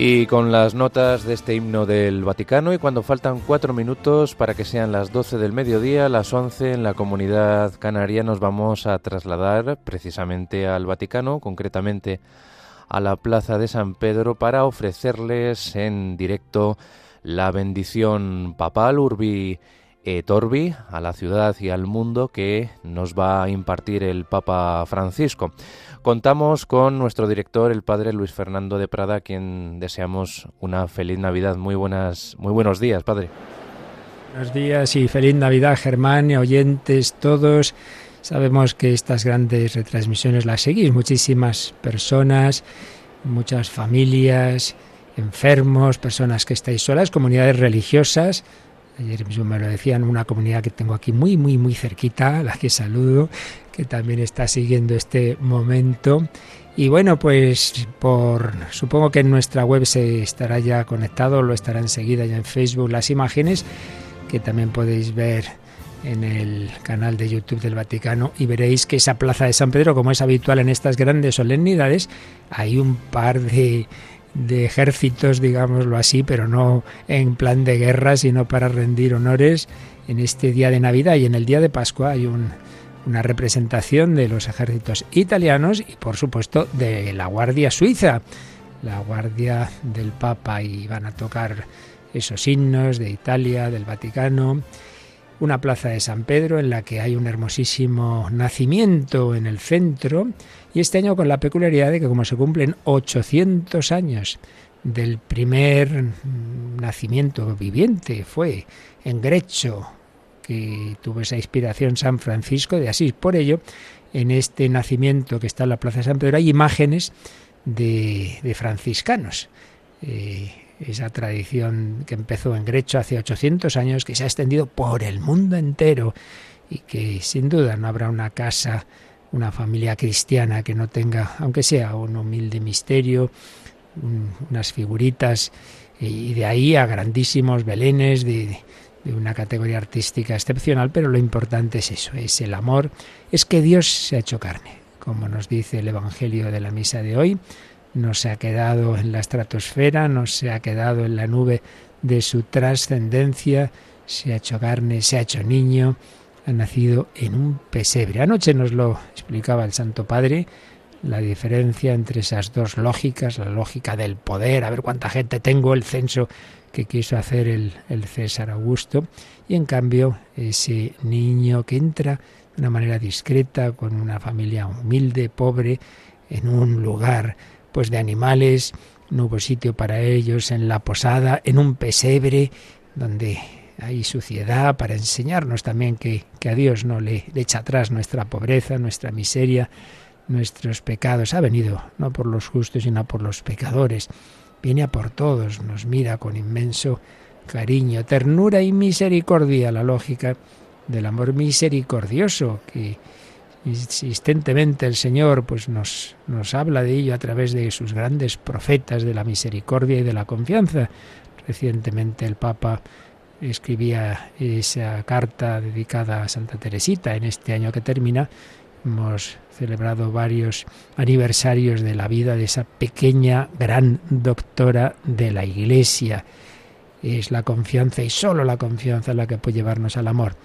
Y con las notas de este himno del Vaticano y cuando faltan cuatro minutos para que sean las 12 del mediodía, las 11 en la comunidad canaria nos vamos a trasladar precisamente al Vaticano, concretamente a la Plaza de San Pedro para ofrecerles en directo la bendición papal Urbi et Orbi a la ciudad y al mundo que nos va a impartir el Papa Francisco. Contamos con nuestro director, el padre Luis Fernando de Prada, a quien deseamos una feliz Navidad. Muy buenas, muy buenos días, padre. Buenos días y feliz Navidad, Germán, oyentes todos. Sabemos que estas grandes retransmisiones las seguís muchísimas personas, muchas familias, enfermos, personas que estáis solas, comunidades religiosas. Ayer mismo me lo decían, una comunidad que tengo aquí muy, muy, muy cerquita, a la que saludo, que también está siguiendo este momento. Y bueno, pues por supongo que en nuestra web se estará ya conectado, lo estará enseguida ya en Facebook las imágenes que también podéis ver en el canal de YouTube del Vaticano y veréis que esa plaza de San Pedro, como es habitual en estas grandes solemnidades, hay un par de, de ejércitos, digámoslo así, pero no en plan de guerra, sino para rendir honores en este día de Navidad. Y en el día de Pascua hay un una representación de los ejércitos italianos y por supuesto de la Guardia Suiza, la Guardia del Papa y van a tocar esos himnos de Italia, del Vaticano, una plaza de San Pedro en la que hay un hermosísimo nacimiento en el centro y este año con la peculiaridad de que como se cumplen 800 años del primer nacimiento viviente fue en Grecho que tuvo esa inspiración San Francisco de Asís. Por ello, en este nacimiento que está en la Plaza de San Pedro hay imágenes de, franciscanos. Eh, esa tradición que empezó en Grecho hace 800 años, que se ha extendido por el mundo entero y que sin duda no habrá una casa, una familia cristiana que no tenga, aunque sea un humilde misterio, unas figuritas y de ahí a grandísimos belenes de, de una categoría artística excepcional, pero lo importante es eso, es el amor, es que Dios se ha hecho carne, como nos dice el Evangelio de la misa de hoy, no se ha quedado en la estratosfera, no se ha quedado en la nube de su trascendencia, se ha hecho carne, se ha hecho niño, ha nacido en un pesebre. Anoche nos lo explicaba el Santo Padre, la diferencia entre esas dos lógicas, la lógica del poder, a ver cuánta gente tengo, el censo que quiso hacer el, César Augusto, y en cambio ese niño que entra de una manera discreta, con una familia humilde, pobre, en un lugar pues de animales, no hubo sitio para ellos en la posada, en un pesebre, donde hay suciedad para enseñarnos también que, que a Dios no le, le echa atrás nuestra pobreza, nuestra miseria, nuestros pecados. Ha venido no por los justos, sino por los pecadores viene a por todos, nos mira con inmenso cariño, ternura y misericordia, la lógica del amor misericordioso que insistentemente el Señor pues nos, nos habla de ello a través de sus grandes profetas de la misericordia y de la confianza. Recientemente el Papa escribía esa carta dedicada a Santa Teresita en este año que termina. Hemos celebrado varios aniversarios de la vida de esa pequeña gran doctora de la Iglesia. Es la confianza y solo la confianza la que puede llevarnos al amor.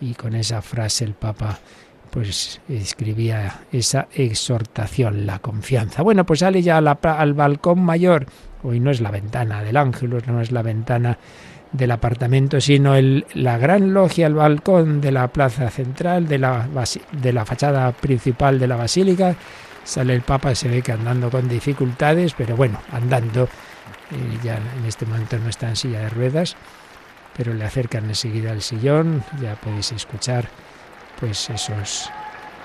Y con esa frase el Papa pues escribía esa exhortación, la confianza. Bueno, pues sale ya al balcón mayor. Hoy no es la ventana del ángel, no es la ventana del apartamento, sino la gran logia, el balcón de la plaza central, de la, de la fachada principal de la basílica. Sale el Papa, se ve que andando con dificultades, pero bueno, andando. Eh, ya en este momento no está en silla de ruedas, pero le acercan enseguida al sillón. Ya podéis escuchar pues esos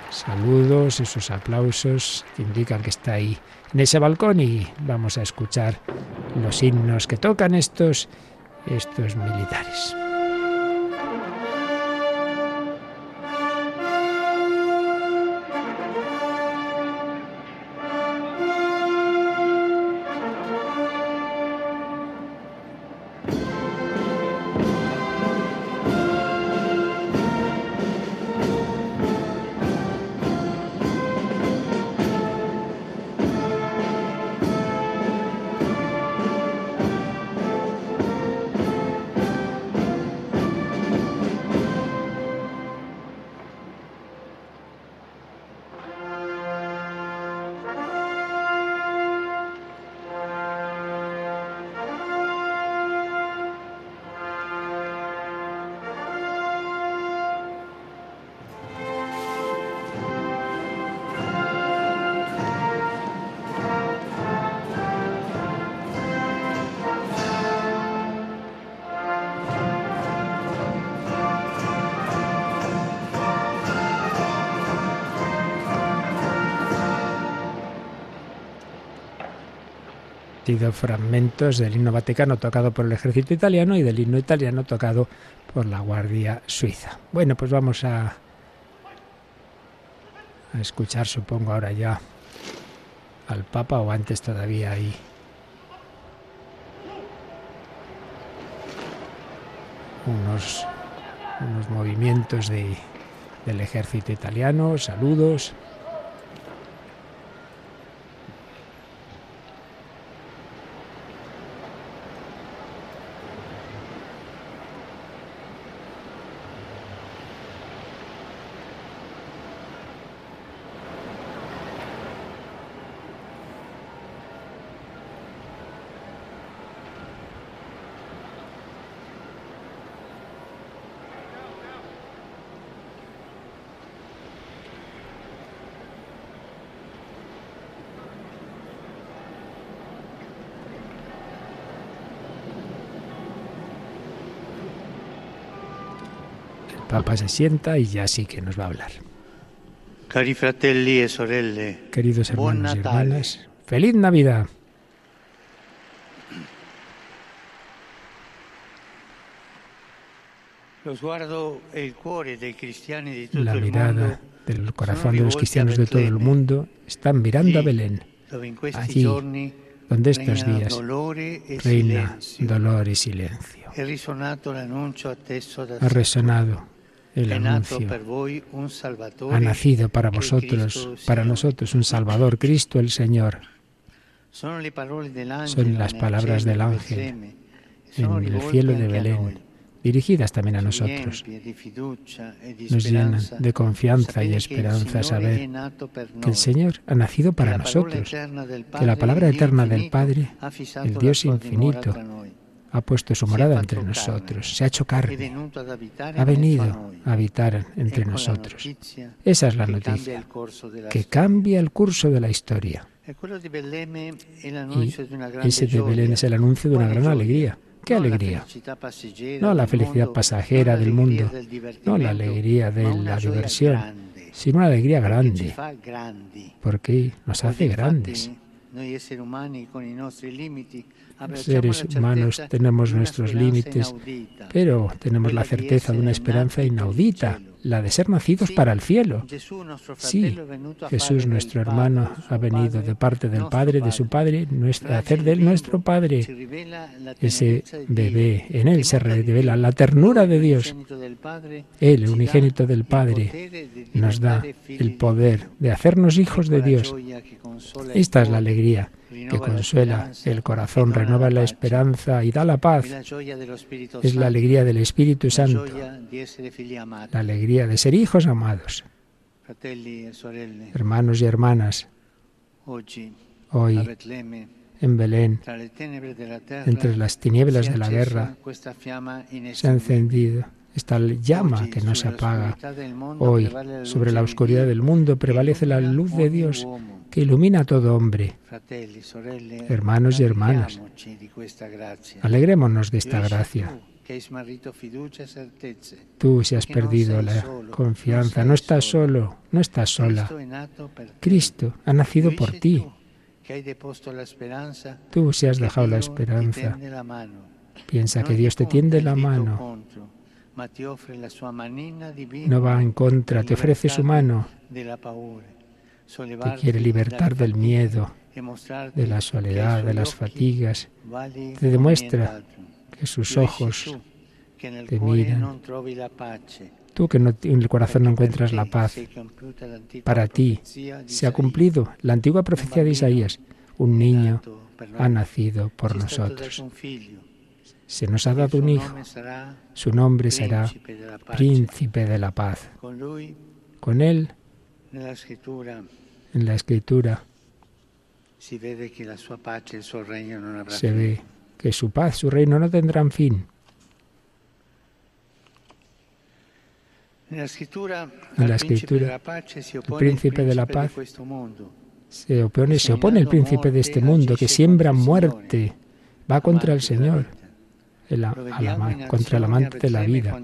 saludos, esos aplausos que indican que está ahí en ese balcón y vamos a escuchar los himnos que tocan estos estos militares. Fragmentos del himno vaticano tocado por el ejército italiano y del himno italiano tocado por la Guardia Suiza. Bueno, pues vamos a, escuchar, supongo, ahora ya al Papa o antes todavía ahí. Unos, unos movimientos de, del ejército italiano, saludos. Papa se sienta y ya sí que nos va a hablar. Cari fratelli e sorelle, Queridos hermanos y hermanas, feliz Navidad. La mirada del corazón de los cristianos de todo el mundo están mirando a Belén, allí donde estos días reina dolor y silencio. Ha resonado el anuncio. Ha nacido para vosotros, para nosotros, un Salvador, Cristo el Señor. Son las palabras del ángel en el cielo de Belén, dirigidas también a nosotros. Nos llenan de confianza y esperanza saber que el Señor ha nacido para nosotros, que la palabra eterna del Padre, el Dios infinito, ha puesto su morada entre nosotros, se ha hecho carne, ha venido a habitar entre nosotros. Esa es la noticia, que cambia el curso de la historia. Y ese de Belén es el anuncio de una gran alegría. ¿Qué alegría? No la felicidad pasajera del mundo, no la alegría de la diversión, sino una alegría grande, porque nos hace grandes. Los seres humanos tenemos nuestros límites, pero tenemos la certeza de una esperanza inaudita, la de ser nacidos para el cielo. Sí, Jesús, nuestro hermano, ha venido de parte del Padre, de su Padre, a hacer de él nuestro Padre. Ese bebé, en él se revela la ternura de Dios. Él, el unigénito del Padre, nos da el poder de hacernos hijos de Dios. Esta es la alegría que consuela el corazón, renueva la esperanza y da la paz. Es la alegría del Espíritu Santo, la alegría de ser hijos amados. Hermanos y hermanas, hoy en Belén, entre las tinieblas de la guerra, se ha encendido esta llama que no se apaga. Hoy, sobre la oscuridad del mundo, prevalece la luz de Dios que ilumina a todo hombre. Hermanos y hermanas, alegrémonos de esta gracia. Tú si has perdido la confianza, no estás solo, no estás sola. Cristo ha nacido por ti. Tú si has dejado la esperanza, piensa que Dios te tiende la mano. No va en contra, te ofrece su mano te quiere libertar del miedo, de la soledad, de las fatigas. Te demuestra que sus ojos te miran. Tú que en el corazón no encuentras la paz, para ti se ha cumplido la antigua profecía de Isaías. Un niño ha nacido por nosotros. Se nos ha dado un hijo. Su nombre será Príncipe de la Paz. Con él en la escritura. Se ve que su paz, su reino no tendrán fin. En la escritura, el príncipe de la paz se opone, se opone el príncipe de este mundo que siembra muerte, va contra el Señor, contra el amante de la vida.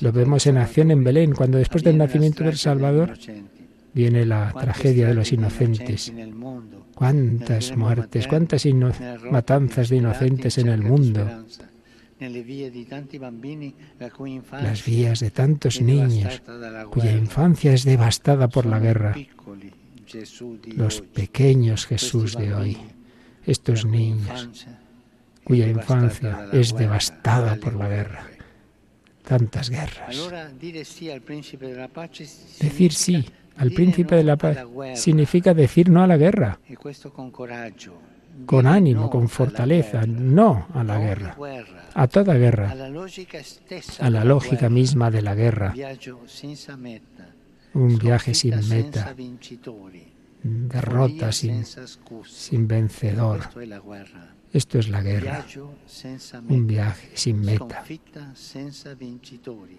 Lo vemos en acción en Belén, cuando después del nacimiento del Salvador viene la tragedia de los inocentes. Cuántas muertes, cuántas matanzas de inocentes en el mundo. Las vías de tantos niños cuya infancia es devastada por la guerra. Los pequeños Jesús de hoy, estos niños cuya infancia es devastada por la guerra tantas guerras. Decir sí al príncipe de la paz significa decir no a la guerra, con ánimo, con fortaleza, no a la guerra, a toda guerra, a la lógica misma de la guerra, un viaje sin meta, derrota sin, sin vencedor. Esto es la guerra, un viaje sin meta,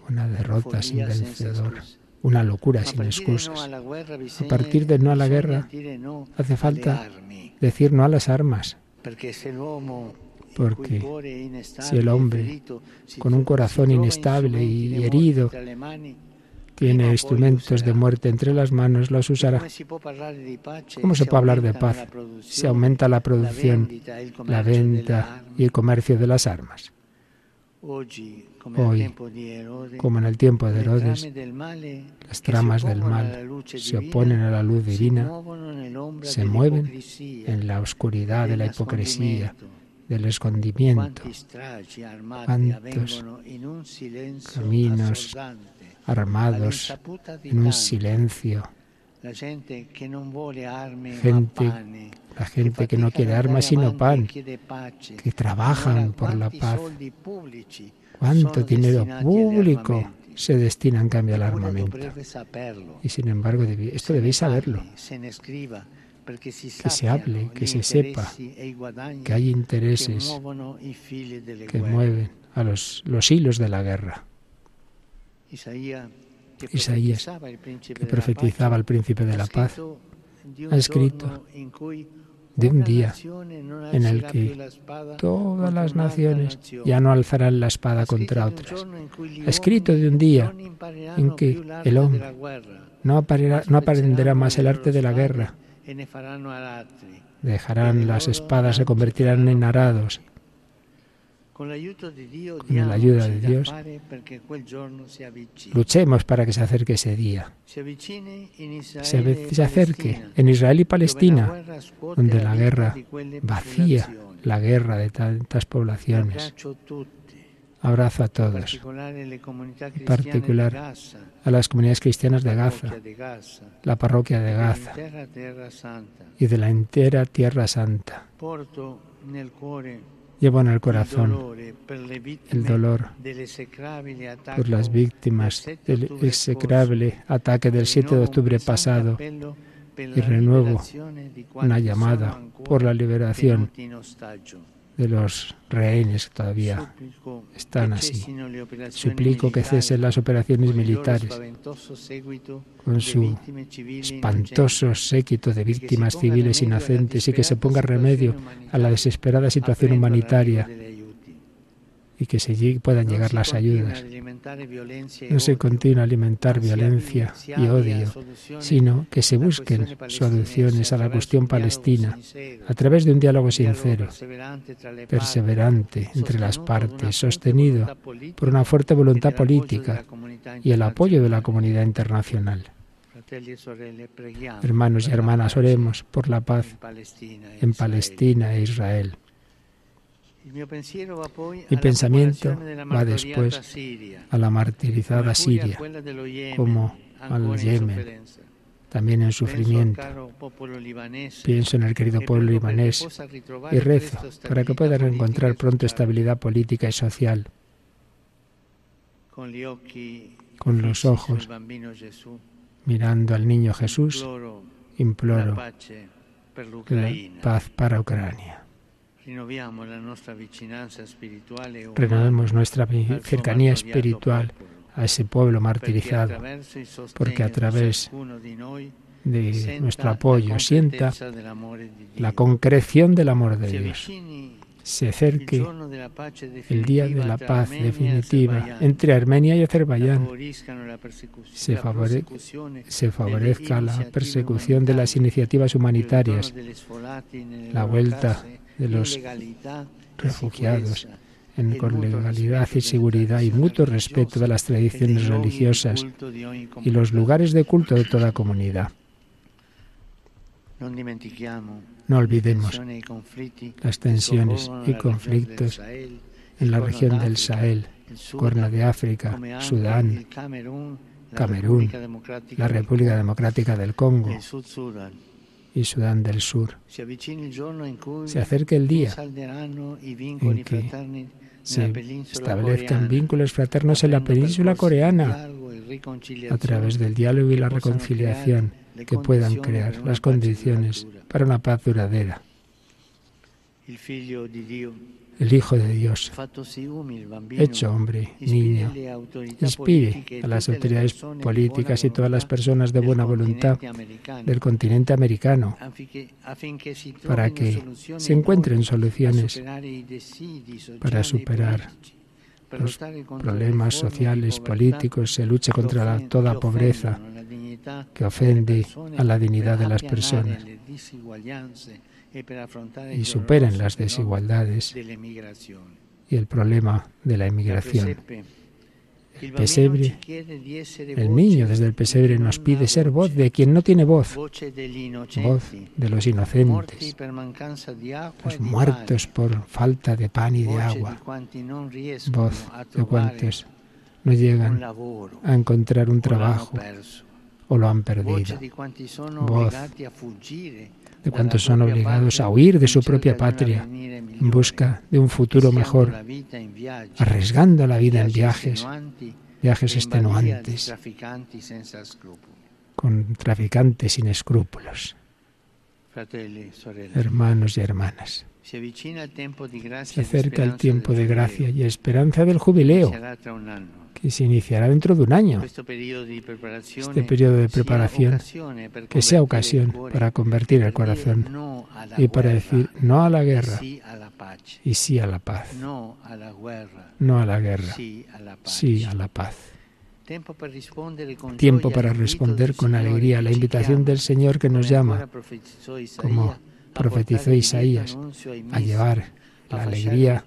una derrota sin vencedor, una locura sin excusas. A partir de no a la guerra hace falta decir no a las armas, porque si el hombre con un corazón inestable y herido tiene instrumentos de muerte entre las manos, los usará. ¿Cómo se puede hablar de paz si aumenta la producción, la venta y el comercio de las armas? Hoy, como en el tiempo de Herodes, las tramas del mal se oponen a la luz divina, se mueven en la oscuridad de la hipocresía, del escondimiento. ¿Cuántos caminos armados en un silencio. Gente, la gente que no quiere armas sino pan, que trabajan por la paz. ¿Cuánto dinero público se destina en cambio al armamento? Y sin embargo, esto debéis saberlo. Que se hable, que se sepa que hay intereses que mueven a los, los hilos de la guerra. Isaías, que profetizaba al príncipe de la paz, ha escrito de un día en el que todas las naciones ya no alzarán la espada contra otras. Ha escrito de un día en que el hombre no, aprenderá más el arte de la guerra. Dejarán las espadas, se convertirán en arados con la ayuda de Dios, luchemos para que se acerque ese día. Se acerque en Israel y Palestina, donde la guerra vacía, la guerra de tantas poblaciones. Abrazo a todos, en particular a las comunidades cristianas de Gaza, la parroquia de Gaza y de la entera Tierra Santa. Llevo en el corazón el dolor por las víctimas del execrable ataque del 7 de octubre pasado y renuevo una llamada por la liberación de los rehenes que todavía están así. Suplico que cesen las operaciones militares con su espantoso séquito de víctimas civiles inocentes y que se ponga remedio a la desesperada situación humanitaria y que se puedan llegar las ayudas. No se continúe a alimentar violencia y odio, sino que se busquen soluciones a la cuestión palestina a través de un diálogo sincero, perseverante entre las partes, sostenido por una fuerte voluntad política y el apoyo de la comunidad internacional. Hermanos y hermanas, oremos por la paz en Palestina e Israel. Mi pensamiento va después a la martirizada Siria, como al Yemen, también en sufrimiento. Pienso en el querido pueblo libanés y rezo para que puedan encontrar pronto estabilidad política y social. Con los ojos mirando al niño Jesús, imploro la paz para Ucrania. Renovemos nuestra cercanía espiritual a ese pueblo martirizado, porque a través de nuestro apoyo sienta la concreción del amor de Dios. se acerque el día de la paz definitiva entre Armenia y Azerbaiyán, se, se favorezca la persecución de las iniciativas humanitarias, la vuelta de los refugiados en, con legalidad y seguridad y mutuo respeto de las tradiciones religiosas y los lugares de culto de toda comunidad. No olvidemos las tensiones y conflictos en la región del Sahel, Cuerno de África, Sudán, Camerún, la República Democrática del Congo y Sudán del Sur. Se acerca el día en que se establezcan vínculos fraternos en la península coreana a través del diálogo y la reconciliación que puedan crear las condiciones para una paz duradera. El Hijo de Dios, hecho hombre, niño, inspire a las autoridades políticas y todas las personas de buena voluntad del continente americano para que se encuentren soluciones para superar los problemas sociales, políticos, se luche contra toda pobreza que ofende a la dignidad de las personas y superen las desigualdades y el problema de la inmigración. El pesebre, el niño desde el pesebre nos pide ser voz de quien no tiene voz, voz de los inocentes, los muertos por falta de pan y de agua, voz de cuantos no llegan a encontrar un trabajo o lo han perdido, voz de cuantos son obligados a huir de su propia patria en busca de un futuro mejor, arriesgando la vida en viajes, viajes extenuantes, con traficantes sin escrúpulos. Hermanos y hermanas, se acerca el tiempo de gracia y esperanza del jubileo que se iniciará dentro de un año. Este periodo de preparación que sea ocasión para convertir el corazón y para decir no a la guerra y sí a la paz. No a la guerra, sí a la paz. Tiempo para responder con alegría a la invitación del Señor que nos llama, como profetizó Isaías, a llevar la alegría,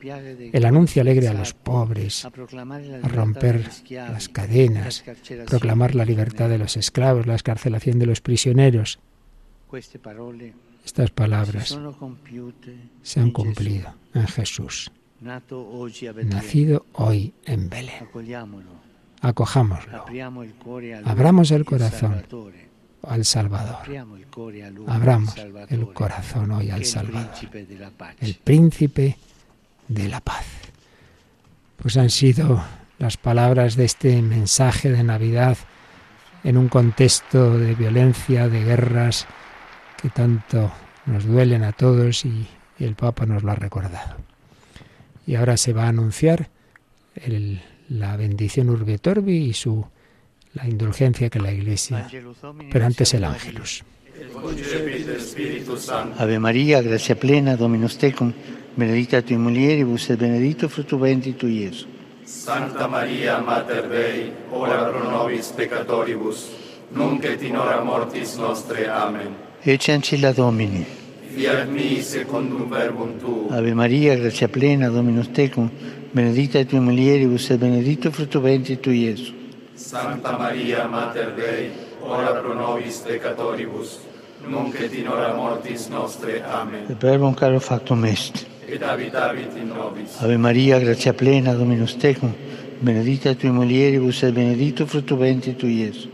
el anuncio alegre a los pobres, a romper las cadenas, proclamar la libertad de los esclavos, la escarcelación de los prisioneros. Estas palabras se han cumplido en Jesús, nacido hoy en Belén. Acojámoslo, abramos el corazón al Salvador. Abramos el corazón hoy al Salvador, el príncipe de la paz. Pues han sido las palabras de este mensaje de Navidad en un contexto de violencia, de guerras que tanto nos duelen a todos y, el Papa nos lo ha recordado. Y ahora se va a anunciar la bendición Urbi y su la indulgencia que la Iglesia, pero antes el ángelus. Ave María, gracia plena, Dominus tecum, benedicta tui mulieribus et benedictus fructus ventris tui, Iesus. Santa Maria, Mater Dei, ora pro nobis peccatoribus, nunc et in hora mortis nostre. Amen. Ecce ancilla Domini. Fiat mi secundum verbum tu. Ave Maria, gracia plena, Dominus tecum, benedicta tui mulieribus et benedictus fructus ventris tui, Iesus. Santa Maria, Mater Dei, ora pro nobis peccatoribus, nunc et in hora mortis nostre. Amen. E per un caro factum est. Et habitavit in nobis. Ave Maria, grazia plena, Dominus tecum, benedicta tui mulieribus et benedictus fructus ventris tui, Iesus.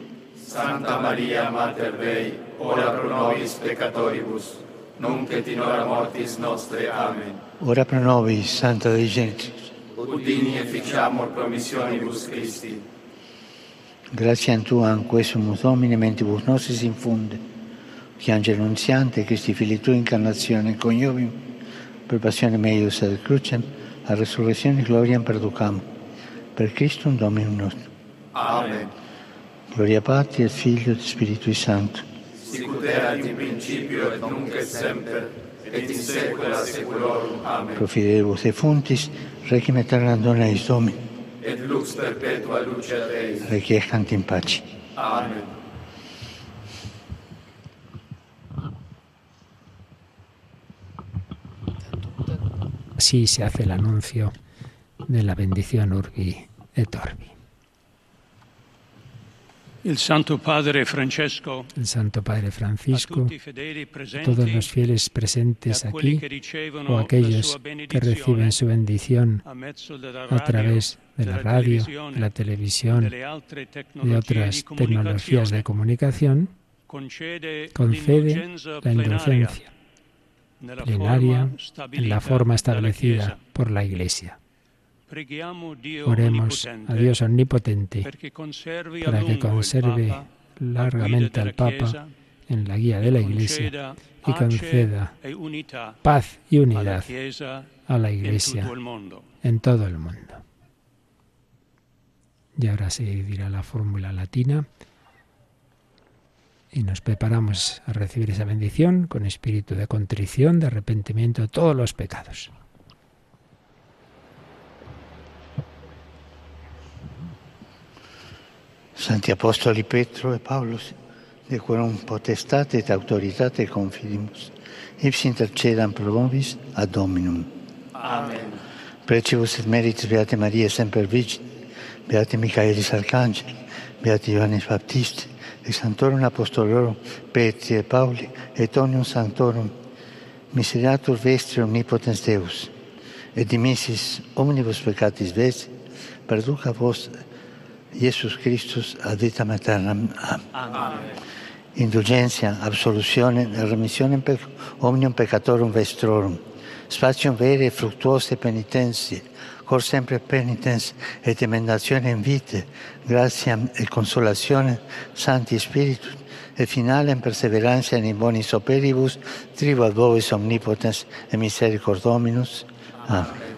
Santa Maria, Mater Dei, ora pro nobis peccatoribus, nunc et in hora mortis nostre. Amen. Ora pro nobis, Santa Dei Gentilis. Udini efficiamur promissionibus Christi. Grazie a Tu, anque sumus Domine, mentibus nostris infunde, che angelo annunziante, Cristi fili Tu, incarnazione coniovium, per passione meius ad crucem, a resurrezione gloria perducam, per Christum Dominum nostrum. Amen. Gloria Patri et Figlio et Spiritui Sancto. Sicut erat in principio et nunc et semper, et in saecula saeculorum. Amen. Profiderebus defuntis, requiem aeterna dona eis Domini, Et lux perpetua luce Dei. requiescant in pace. Amen. Así se hace el anuncio de la bendición Urbi et Orbi. Il Santo Padre Francesco, El Santo Padre Francisco, todos los fieles e presentes quelli aquí o aquellos que reciben su bendición a través de la radio, de la televisión, de otras tecnologías de comunicación, concede, la indulgencia plenaria en la forma establecida por la Iglesia. Oremos a Dios omnipotente para que conserve largamente al Papa en la guía de la Iglesia y conceda e paz y unidad a la Iglesia en todo el mundo. Y ahora se dirá la fórmula latina y nos preparamos a recibir esa bendición con espíritu de contrición, de arrepentimiento de todos los pecados. Santi Apostoli Petro e Paolo, de quorum potestate et autoritate confidimus, ipsi intercedam pro vobis ad Dominum. Amen. Precibus et meritis Beate Maria Semper Virgin, Beate Michaelis Arcangeli, Beate Ioannis Baptisti, et Santorum Apostolorum Petri et Pauli, et omnium Santorum miseratur vestri omnipotens Deus, et dimissis omnibus peccatis vestri, perduca vos Iesus Christus ad vita maternam. Amen. Indulgentia, absolutionem, remissionem per omnium peccatorum vestrorum, spatium vere et fructuose penitentiae, cor sempre penitens et emendatione in vite, gratiam et consolatione Sancti Spiritus, et finalem perseverantia in bonis operibus, tribat vobis omnipotens et misericord Dominus. Amen. Amen.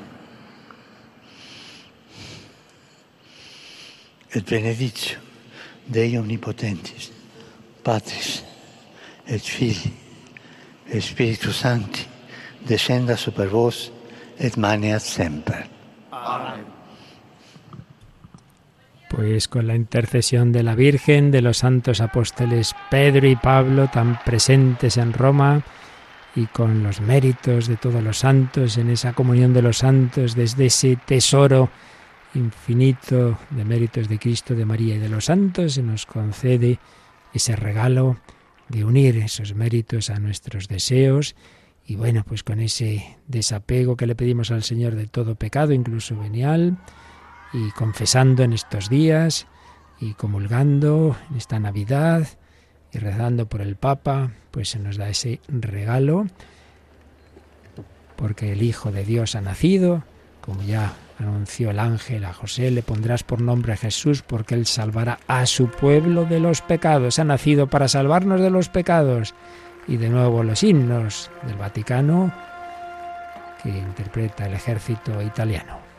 Et benedictio Dei omnipotentis, Patris et Filii et Spiritus Sancti, descenda super vos et maneat semper. Amen. Pues con la intercesión de la Virgen, de los santos apóstoles Pedro y Pablo, tan presentes en Roma, y con los méritos de todos los santos, en esa comunión de los santos, desde ese tesoro infinito de méritos de Cristo, de María y de los santos, se nos concede ese regalo de unir esos méritos a nuestros deseos. Y bueno, pues con ese desapego que le pedimos al Señor de todo pecado, incluso venial, y confesando en estos días y comulgando en esta Navidad y rezando por el Papa, pues se nos da ese regalo porque el Hijo de Dios ha nacido, como ya anunció el ángel a José, le pondrás por nombre Jesús porque él salvará a su pueblo de los pecados. Ha nacido para salvarnos de los pecados. Y de nuevo los himnos del Vaticano que interpreta el ejército italiano.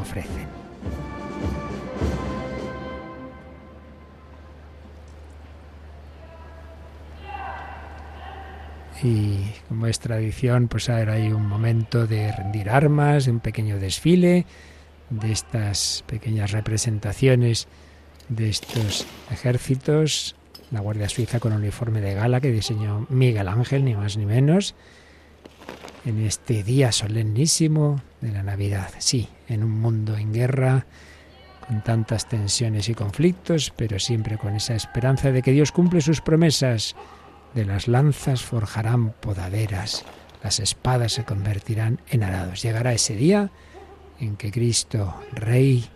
Ofrecen. Y como es tradición, pues ahora hay un momento de rendir armas, un pequeño desfile de estas pequeñas representaciones de estos ejércitos, la Guardia Suiza con uniforme de gala que diseñó Miguel Ángel, ni más ni menos, en este día solemnísimo de la Navidad. Sí, en un mundo en guerra, con tantas tensiones y conflictos, pero siempre con esa esperanza de que Dios cumple sus promesas. De las lanzas forjarán podaderas, las espadas se convertirán en arados. Llegará ese día en que Cristo, Rey,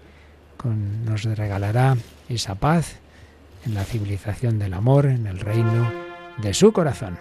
nos regalará esa paz en la civilización del amor, en el reino de su corazón.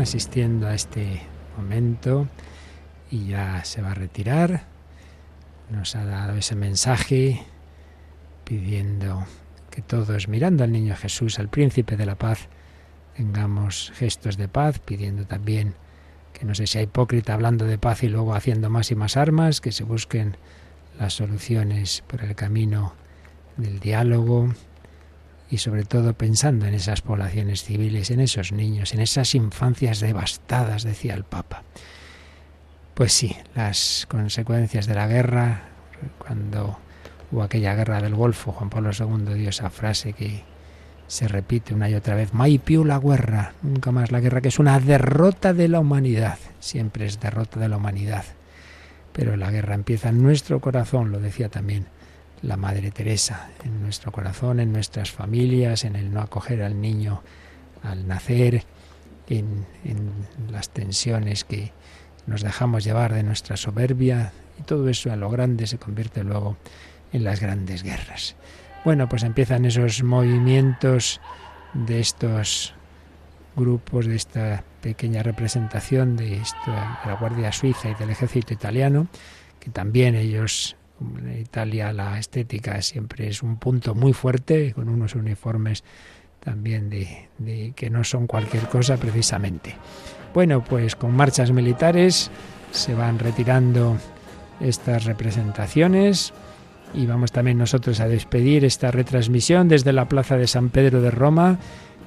Asistiendo a este momento y ya se va a retirar. Nos ha dado ese mensaje pidiendo que todos, mirando al niño Jesús, al príncipe de la paz, tengamos gestos de paz, pidiendo también que no se sea hipócrita hablando de paz y luego haciendo más y más armas, que se busquen las soluciones por el camino del diálogo, y sobre todo pensando en esas poblaciones civiles, en esos niños, en esas infancias devastadas, decía el Papa. Pues sí, las consecuencias de la guerra, cuando hubo aquella guerra del Golfo, Juan Pablo II dio esa frase que se repite una y otra vez, mai più la guerra, nunca más la guerra, que es una derrota de la humanidad, siempre es derrota de la humanidad. Pero la guerra empieza en nuestro corazón, lo decía también la Madre Teresa, en nuestro corazón, en nuestras familias, en el no acoger al niño al nacer, en, las tensiones que nos dejamos llevar de nuestra soberbia y todo eso a lo grande se convierte luego en las grandes guerras. Bueno, pues empiezan esos movimientos de estos grupos, de esta pequeña representación de, la Guardia Suiza y del ejército italiano, que también ellos en Italia la estética siempre es un punto muy fuerte, con unos uniformes también de, que no son cualquier cosa precisamente. Bueno, pues con marchas militares se van retirando estas representaciones y vamos también nosotros a despedir esta retransmisión desde la Plaza de San Pedro de Roma.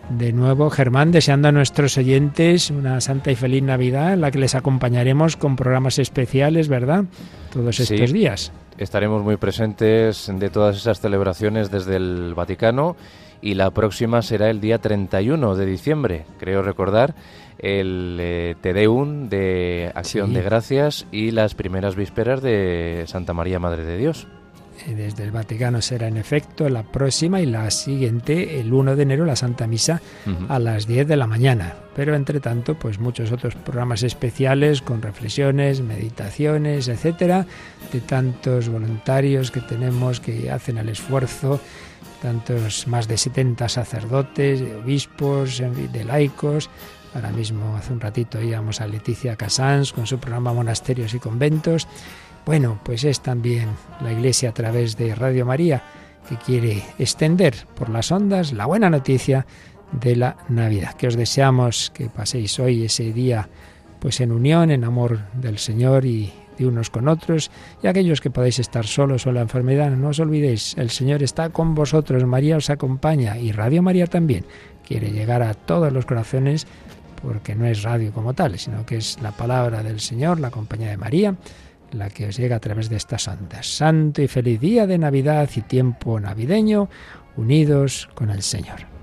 De nuevo, Germán, deseando a nuestros oyentes una santa y feliz Navidad, en la que les acompañaremos con programas especiales, ¿verdad? Todos estos días. Estaremos muy presentes de todas esas celebraciones desde el Vaticano y la próxima será el día 31 de diciembre, creo recordar, el eh, Te Deum de Acción de Gracias y las primeras vísperas de Santa María Madre de Dios. Eh, desde el Vaticano será en efecto la próxima y la siguiente, el 1 de enero, la Santa Misa a las 10 de la mañana. Pero entre tanto, pues muchos otros programas especiales con reflexiones, meditaciones, etcétera, de tantos voluntarios que tenemos que hacen el esfuerzo, tantos más de 70 sacerdotes, de obispos, de laicos. Ahora mismo, hace un ratito, íbamos a Leticia Casans con su programa Monasterios y Conventos bueno, pues es también la Iglesia a través de Radio María que quiere extender por las ondas la buena noticia de la Navidad. Que os deseamos que paséis hoy ese día pues en unión, en amor del Señor y de unos con otros, y aquellos que podéis estar solos o la enfermedad, no os olvidéis, el Señor está con vosotros, María os acompaña y Radio María también quiere llegar a todos los corazones porque no es radio como tal, sino que es la palabra del Señor, la compañía de María la que os llega a través de estas ondas. Santo y feliz día de Navidad y tiempo navideño unidos con el Señor.